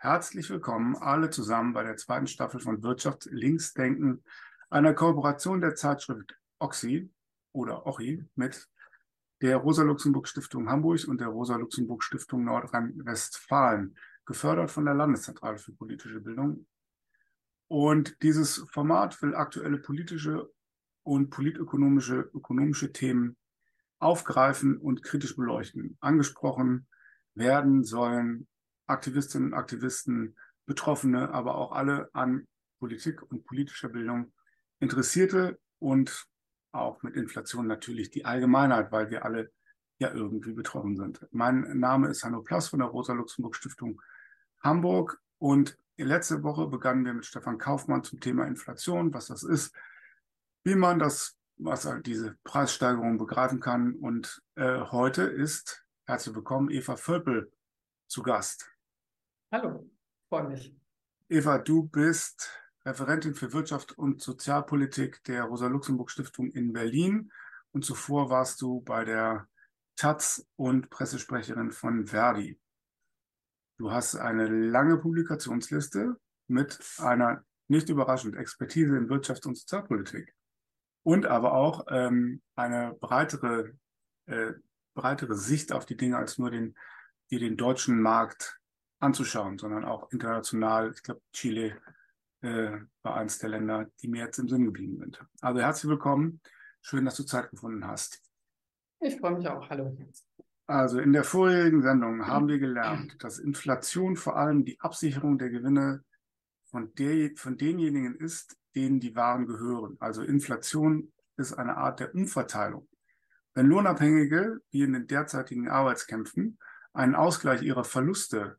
Herzlich willkommen alle zusammen bei der zweiten Staffel von Wirtschaft Linksdenken, einer Kooperation der Zeitschrift Oxy oder Ochi mit der Rosa-Luxemburg-Stiftung Hamburg und der Rosa-Luxemburg-Stiftung Nordrhein-Westfalen, gefördert von der Landeszentrale für politische Bildung. Und dieses Format will aktuelle politische und politökonomische ökonomische Themen aufgreifen und kritisch beleuchten. Angesprochen werden sollen Aktivistinnen und Aktivisten, Betroffene, aber auch alle an Politik und politischer Bildung Interessierte und auch mit Inflation natürlich die Allgemeinheit, weil wir alle ja irgendwie betroffen sind. Mein Name ist Hanno Plass von der Rosa-Luxemburg-Stiftung Hamburg und letzte Woche begannen wir mit Stefan Kaufmann zum Thema Inflation, was das ist, wie man das, was halt diese Preissteigerung begreifen kann. Und äh, heute ist, herzlich willkommen, Eva Völpel zu Gast. Hallo, freue mich. Eva, du bist Referentin für Wirtschaft und Sozialpolitik der Rosa-Luxemburg-Stiftung in Berlin und zuvor warst du bei der Taz und Pressesprecherin von Verdi. Du hast eine lange Publikationsliste mit einer nicht überraschend Expertise in Wirtschaft und Sozialpolitik und aber auch ähm, eine breitere, äh, breitere Sicht auf die Dinge als nur den, die den deutschen Markt anzuschauen, sondern auch international. Ich glaube, Chile äh, war eines der Länder, die mir jetzt im Sinn geblieben sind. Also herzlich willkommen. Schön, dass du Zeit gefunden hast. Ich freue mich auch. Hallo. Also in der vorherigen Sendung haben wir gelernt, dass Inflation vor allem die Absicherung der Gewinne von, der, von denjenigen ist, denen die Waren gehören. Also Inflation ist eine Art der Umverteilung. Wenn Lohnabhängige, wie in den derzeitigen Arbeitskämpfen, einen Ausgleich ihrer Verluste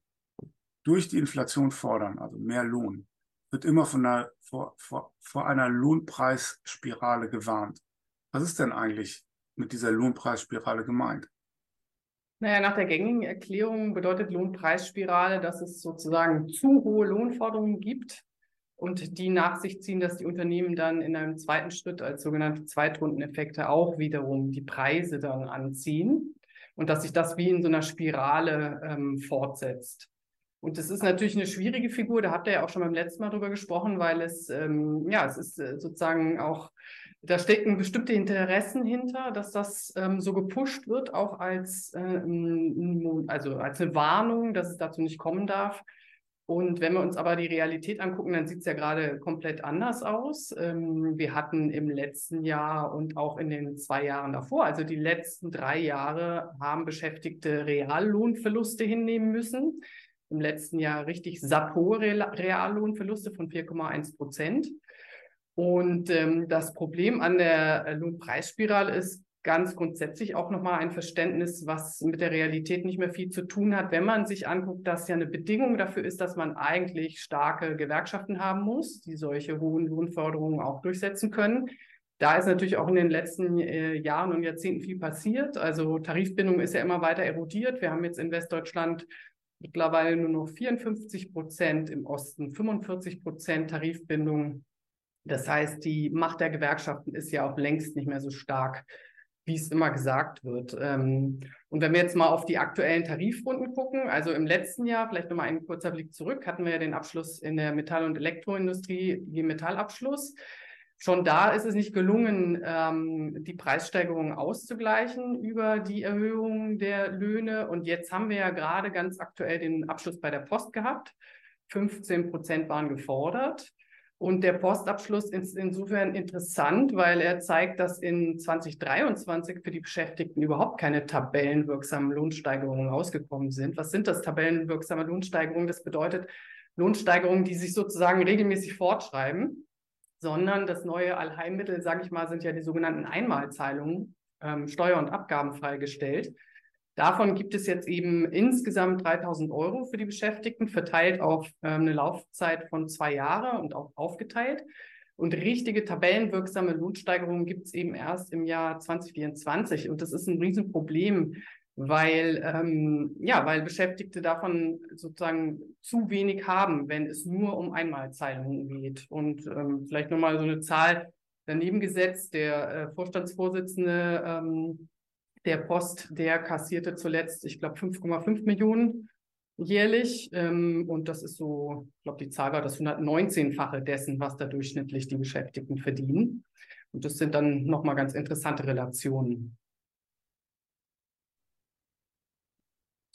durch die Inflation fordern, also mehr Lohn, wird immer von einer, vor, vor, vor einer Lohnpreisspirale gewarnt. Was ist denn eigentlich mit dieser Lohnpreisspirale gemeint? Naja, nach der gängigen Erklärung bedeutet Lohnpreisspirale, dass es sozusagen zu hohe Lohnforderungen gibt und die nach sich ziehen, dass die Unternehmen dann in einem zweiten Schritt als sogenannte Zweitrundeneffekte auch wiederum die Preise dann anziehen und dass sich das wie in so einer Spirale ähm, fortsetzt. Und das ist natürlich eine schwierige Figur, da habt ihr ja auch schon beim letzten Mal drüber gesprochen, weil es, ähm, ja, es ist äh, sozusagen auch, da stecken bestimmte Interessen hinter, dass das ähm, so gepusht wird, auch als, äh, also als eine Warnung, dass es dazu nicht kommen darf. Und wenn wir uns aber die Realität angucken, dann sieht es ja gerade komplett anders aus. Ähm, wir hatten im letzten Jahr und auch in den zwei Jahren davor, also die letzten drei Jahre, haben Beschäftigte Reallohnverluste hinnehmen müssen im letzten Jahr richtig sapphohe Reallohnverluste von 4,1 Prozent. Und ähm, das Problem an der Lohnpreisspirale ist ganz grundsätzlich auch nochmal ein Verständnis, was mit der Realität nicht mehr viel zu tun hat, wenn man sich anguckt, dass ja eine Bedingung dafür ist, dass man eigentlich starke Gewerkschaften haben muss, die solche hohen Lohnforderungen auch durchsetzen können. Da ist natürlich auch in den letzten äh, Jahren und Jahrzehnten viel passiert. Also Tarifbindung ist ja immer weiter erodiert. Wir haben jetzt in Westdeutschland mittlerweile nur noch 54 Prozent, im Osten 45 Prozent Tarifbindung. Das heißt, die Macht der Gewerkschaften ist ja auch längst nicht mehr so stark, wie es immer gesagt wird. Ähm, und wenn wir jetzt mal auf die aktuellen Tarifrunden gucken, also im letzten Jahr, vielleicht nochmal ein kurzer Blick zurück, hatten wir ja den Abschluss in der Metall- und Elektroindustrie, die Metallabschluss. Schon da ist es nicht gelungen, ähm, die Preissteigerungen auszugleichen über die Erhöhung der Löhne. Und jetzt haben wir ja gerade ganz aktuell den Abschluss bei der Post gehabt. 15 Prozent waren gefordert. Und der Postabschluss ist insofern interessant, weil er zeigt, dass in 2023 für die Beschäftigten überhaupt keine tabellenwirksamen Lohnsteigerungen rausgekommen sind. Was sind das tabellenwirksame Lohnsteigerungen? Das bedeutet Lohnsteigerungen, die sich sozusagen regelmäßig fortschreiben sondern das neue Allheilmittel, sage ich mal, sind ja die sogenannten Einmalzahlungen, ähm, steuer- und abgabenfrei gestellt. Davon gibt es jetzt eben insgesamt 3000 Euro für die Beschäftigten, verteilt auf ähm, eine Laufzeit von zwei Jahren und auch aufgeteilt. Und richtige tabellenwirksame Lohnsteigerungen gibt es eben erst im Jahr 2024. Und das ist ein Riesenproblem, weil, ähm, ja, weil Beschäftigte davon sozusagen zu wenig haben, wenn es nur um Einmalzahlungen geht. Und ähm, vielleicht nochmal so eine Zahl daneben gesetzt. Der äh, Vorstandsvorsitzende ähm, der Post, der kassierte zuletzt, ich glaube, 5,5 Millionen jährlich. Ähm, und das ist so, ich glaube, die Zahl war das 119-fache dessen, was da durchschnittlich die Beschäftigten verdienen. Und das sind dann nochmal ganz interessante Relationen.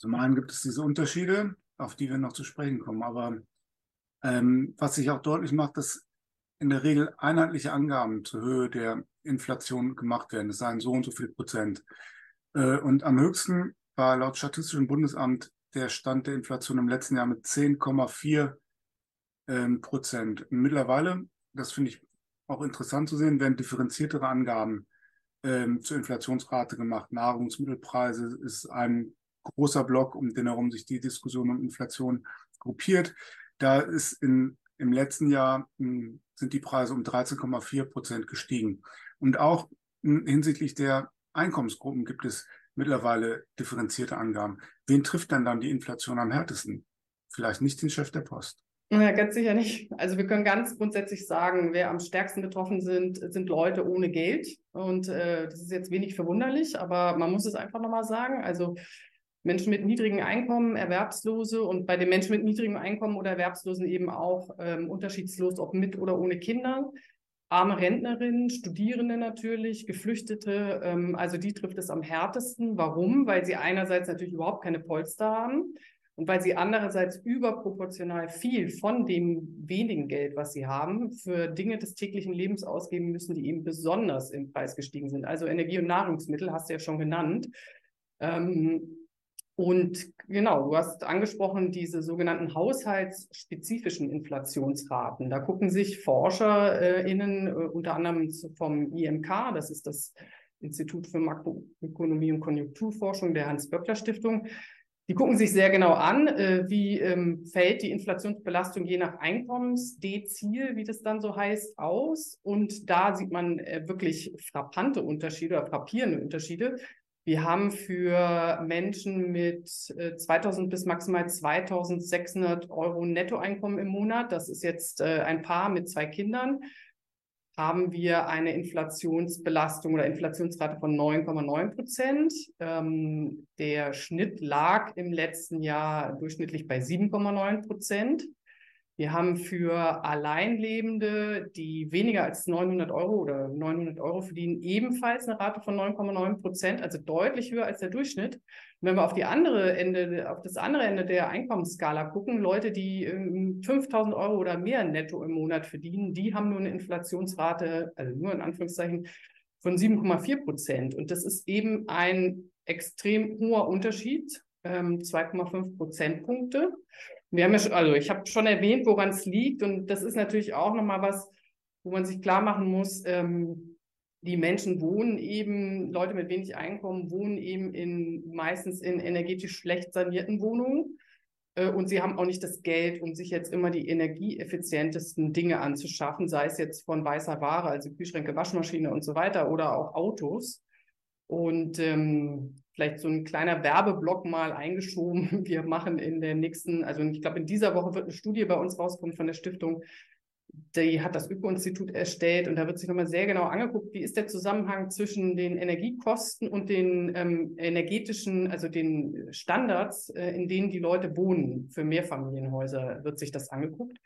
Zum einen gibt es diese Unterschiede, auf die wir noch zu sprechen kommen. Aber ähm, was sich auch deutlich macht, dass in der Regel einheitliche Angaben zur Höhe der Inflation gemacht werden. Es seien so und so viel Prozent. Äh, und am höchsten war laut Statistischem Bundesamt der Stand der Inflation im letzten Jahr mit 10,4 ähm, Prozent. Mittlerweile, das finde ich auch interessant zu sehen, werden differenziertere Angaben ähm, zur Inflationsrate gemacht. Nahrungsmittelpreise ist ein großer Block, um den herum sich die Diskussion um Inflation gruppiert. Da ist in, im letzten Jahr hm, sind die Preise um 13,4 Prozent gestiegen. Und auch hm, hinsichtlich der Einkommensgruppen gibt es mittlerweile differenzierte Angaben. Wen trifft denn dann die Inflation am härtesten? Vielleicht nicht den Chef der Post. Ja, ganz sicher nicht. Also wir können ganz grundsätzlich sagen, wer am stärksten betroffen sind, sind Leute ohne Geld. Und äh, das ist jetzt wenig verwunderlich, aber man muss es einfach nochmal sagen. Also Menschen mit niedrigem Einkommen, Erwerbslose und bei den Menschen mit niedrigem Einkommen oder Erwerbslosen eben auch ähm, unterschiedslos, ob mit oder ohne Kinder. Arme Rentnerinnen, Studierende natürlich, Geflüchtete, ähm, also die trifft es am härtesten. Warum? Weil sie einerseits natürlich überhaupt keine Polster haben und weil sie andererseits überproportional viel von dem wenigen Geld, was sie haben, für Dinge des täglichen Lebens ausgeben müssen, die eben besonders im Preis gestiegen sind. Also Energie und Nahrungsmittel hast du ja schon genannt. Ähm, und genau, du hast angesprochen, diese sogenannten haushaltsspezifischen Inflationsraten. Da gucken sich ForscherInnen äh, unter anderem vom IMK, das ist das Institut für Makroökonomie und Konjunkturforschung der Hans-Böckler-Stiftung, die gucken sich sehr genau an, äh, wie ähm, fällt die Inflationsbelastung je nach Einkommensdezil, wie das dann so heißt, aus. Und da sieht man äh, wirklich frappante Unterschiede oder frappierende Unterschiede. Wir haben für Menschen mit 2000 äh, bis maximal 2600 Euro Nettoeinkommen im Monat, das ist jetzt äh, ein Paar mit zwei Kindern, haben wir eine Inflationsbelastung oder Inflationsrate von 9,9 Prozent. Ähm, der Schnitt lag im letzten Jahr durchschnittlich bei 7,9 Prozent. Wir haben für Alleinlebende, die weniger als 900 Euro oder 900 Euro verdienen, ebenfalls eine Rate von 9,9 Prozent, also deutlich höher als der Durchschnitt. Und wenn wir auf die andere Ende, auf das andere Ende der Einkommensskala gucken, Leute, die 5000 Euro oder mehr netto im Monat verdienen, die haben nur eine Inflationsrate, also nur in Anführungszeichen, von 7,4 Prozent. Und das ist eben ein extrem hoher Unterschied, 2,5 ähm, Prozentpunkte. Wir haben ja schon, also ich habe schon erwähnt, woran es liegt und das ist natürlich auch nochmal was, wo man sich klar machen muss, ähm, die Menschen wohnen eben, Leute mit wenig Einkommen wohnen eben in meistens in energetisch schlecht sanierten Wohnungen äh, und sie haben auch nicht das Geld, um sich jetzt immer die energieeffizientesten Dinge anzuschaffen, sei es jetzt von weißer Ware, also Kühlschränke, Waschmaschine und so weiter oder auch Autos. Und ähm, vielleicht so ein kleiner Werbeblock mal eingeschoben. Wir machen in der nächsten, also ich glaube, in dieser Woche wird eine Studie bei uns rauskommen von der Stiftung. Die hat das Öko-Institut erstellt und da wird sich nochmal sehr genau angeguckt, wie ist der Zusammenhang zwischen den Energiekosten und den ähm, energetischen, also den Standards, äh, in denen die Leute wohnen. Für Mehrfamilienhäuser wird sich das angeguckt.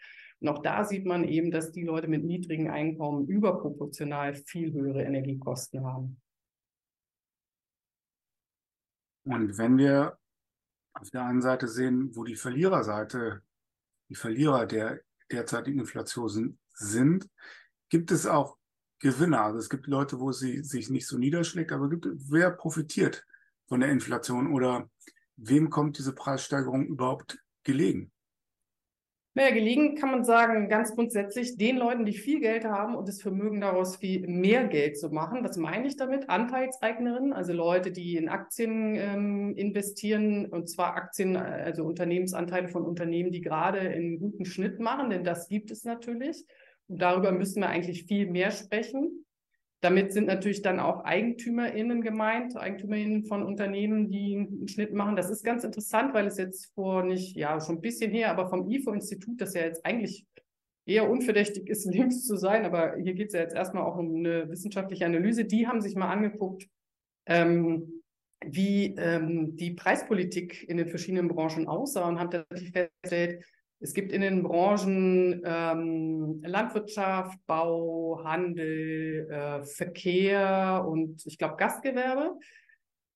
Und auch da sieht man eben, dass die Leute mit niedrigen Einkommen überproportional viel höhere Energiekosten haben. Und wenn wir auf der einen Seite sehen, wo die Verliererseite, die Verlierer der derzeitigen Inflation sind, gibt es auch Gewinner. Also es gibt Leute, wo sie sich nicht so niederschlägt, aber gibt, wer profitiert von der Inflation oder wem kommt diese Preissteigerung überhaupt gelegen? Naja, gelegen kann man sagen, ganz grundsätzlich den Leuten, die viel Geld haben und das Vermögen daraus viel mehr Geld zu machen. Was meine ich damit? Anteilseignerinnen, also Leute, die in Aktien ähm, investieren und zwar Aktien, also Unternehmensanteile von Unternehmen, die gerade einen guten Schnitt machen, denn das gibt es natürlich. Und darüber müssen wir eigentlich viel mehr sprechen. Damit sind natürlich dann auch EigentümerInnen gemeint, EigentümerInnen von Unternehmen, die einen Schnitt machen. Das ist ganz interessant, weil es jetzt vor nicht, ja, schon ein bisschen her, aber vom IFO-Institut, das ja jetzt eigentlich eher unverdächtig ist, links zu sein, aber hier geht es ja jetzt erstmal auch um eine wissenschaftliche Analyse. Die haben sich mal angeguckt, ähm, wie ähm, die Preispolitik in den verschiedenen Branchen aussah und haben tatsächlich festgestellt, es gibt in den Branchen ähm, Landwirtschaft, Bau, Handel, äh, Verkehr und ich glaube Gastgewerbe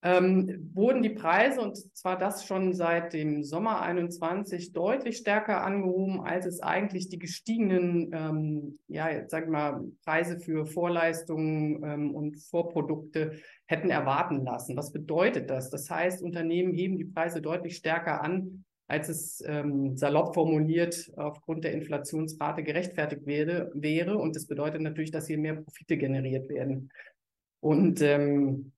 ähm, wurden die Preise, und zwar das schon seit dem Sommer 21, deutlich stärker angehoben, als es eigentlich die gestiegenen, ähm, ja, jetzt sag mal, Preise für Vorleistungen ähm, und Vorprodukte hätten erwarten lassen. Was bedeutet das? Das heißt, Unternehmen heben die Preise deutlich stärker an, als es ähm, salopp formuliert aufgrund der Inflationsrate gerechtfertigt wäre, wäre. Und das bedeutet natürlich, dass hier mehr Profite generiert werden. Und ähm,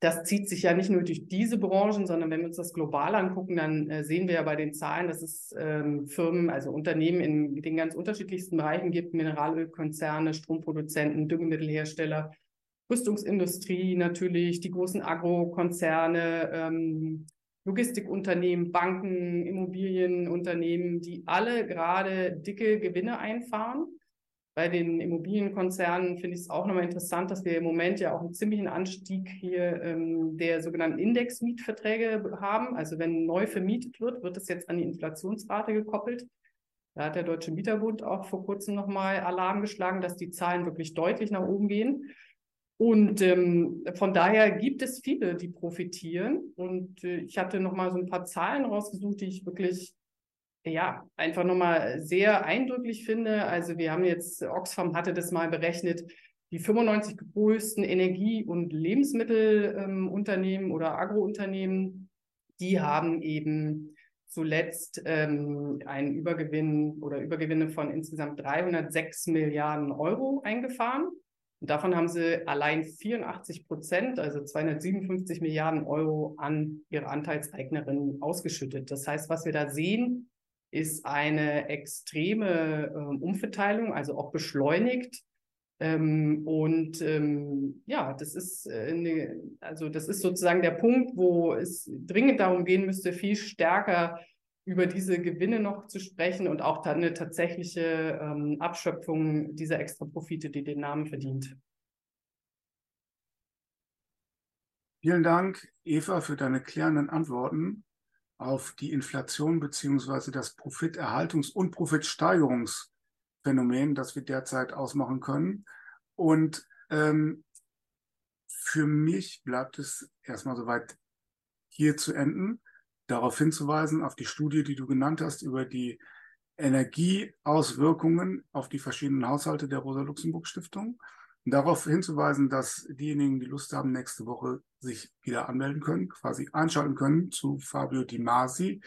das zieht sich ja nicht nur durch diese Branchen, sondern wenn wir uns das global angucken, dann äh, sehen wir ja bei den Zahlen, dass es ähm, Firmen, also Unternehmen in den ganz unterschiedlichsten Bereichen gibt, Mineralölkonzerne, Stromproduzenten, Düngemittelhersteller, Rüstungsindustrie natürlich, die großen Agrokonzerne, ähm, Logistikunternehmen, Banken, Immobilienunternehmen, die alle gerade dicke Gewinne einfahren bei den Immobilienkonzernen finde ich es auch nochmal interessant, dass wir im Moment ja auch einen ziemlichen Anstieg hier ähm, der sogenannten Indexmietverträge haben. Also wenn neu vermietet wird, wird es jetzt an die Inflationsrate gekoppelt. Da hat der Deutsche Mieterbund auch vor kurzem nochmal Alarm geschlagen, dass die Zahlen wirklich deutlich nach oben gehen. Und ähm, von daher gibt es viele, die profitieren. Und äh, ich hatte nochmal so ein paar Zahlen rausgesucht, die ich wirklich ja, einfach nochmal sehr eindrücklich finde. Also wir haben jetzt, Oxfam hatte das mal berechnet, die 95 größten Energie- und Lebensmittelunternehmen ähm, oder Agrounternehmen, die haben eben zuletzt ähm, einen Übergewinn oder Übergewinne von insgesamt 306 Milliarden Euro eingefahren. Und davon haben sie allein 84 Prozent, also 257 Milliarden Euro an ihre Anteilseignerinnen ausgeschüttet. Das heißt, was wir da sehen, ist eine extreme äh, Umverteilung, also auch beschleunigt. Ähm, und ähm, ja, das ist äh, eine, also das ist sozusagen der Punkt, wo es dringend darum gehen müsste, viel stärker über diese Gewinne noch zu sprechen und auch dann eine tatsächliche ähm, Abschöpfung dieser Extraprofite, die den Namen verdient. Vielen Dank, Eva, für deine klärenden Antworten auf die Inflation beziehungsweise das Profiterhaltungs- und Profitsteigerungsphänomen, das wir derzeit ausmachen können. Und ähm, für mich bleibt es erstmal soweit hier zu enden, darauf hinzuweisen, auf die Studie, die du genannt hast, über die Energieauswirkungen auf die verschiedenen Haushalte der Rosa-Luxemburg-Stiftung darauf hinzuweisen, dass diejenigen, die Lust haben, nächste Woche sich wieder anmelden können, quasi einschalten können zu Fabio Di Masi,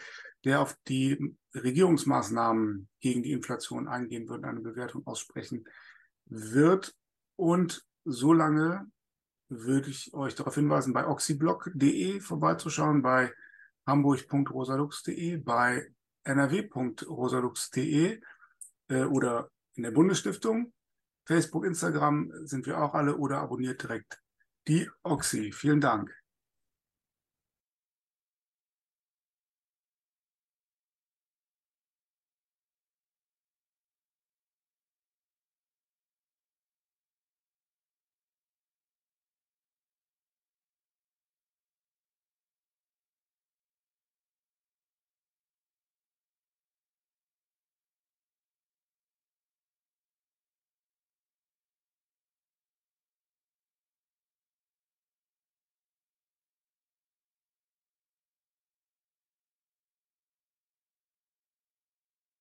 der auf die Regierungsmaßnahmen gegen die Inflation eingehen wird, eine Bewertung aussprechen wird. Und solange würde ich euch darauf hinweisen, bei oxyblog.de vorbeizuschauen, bei hamburg.rosalux.de, bei nrw.rosalux.de äh, oder in der Bundesstiftung Facebook, Instagram sind wir auch alle oder abonniert direkt die Oxy. Vielen Dank.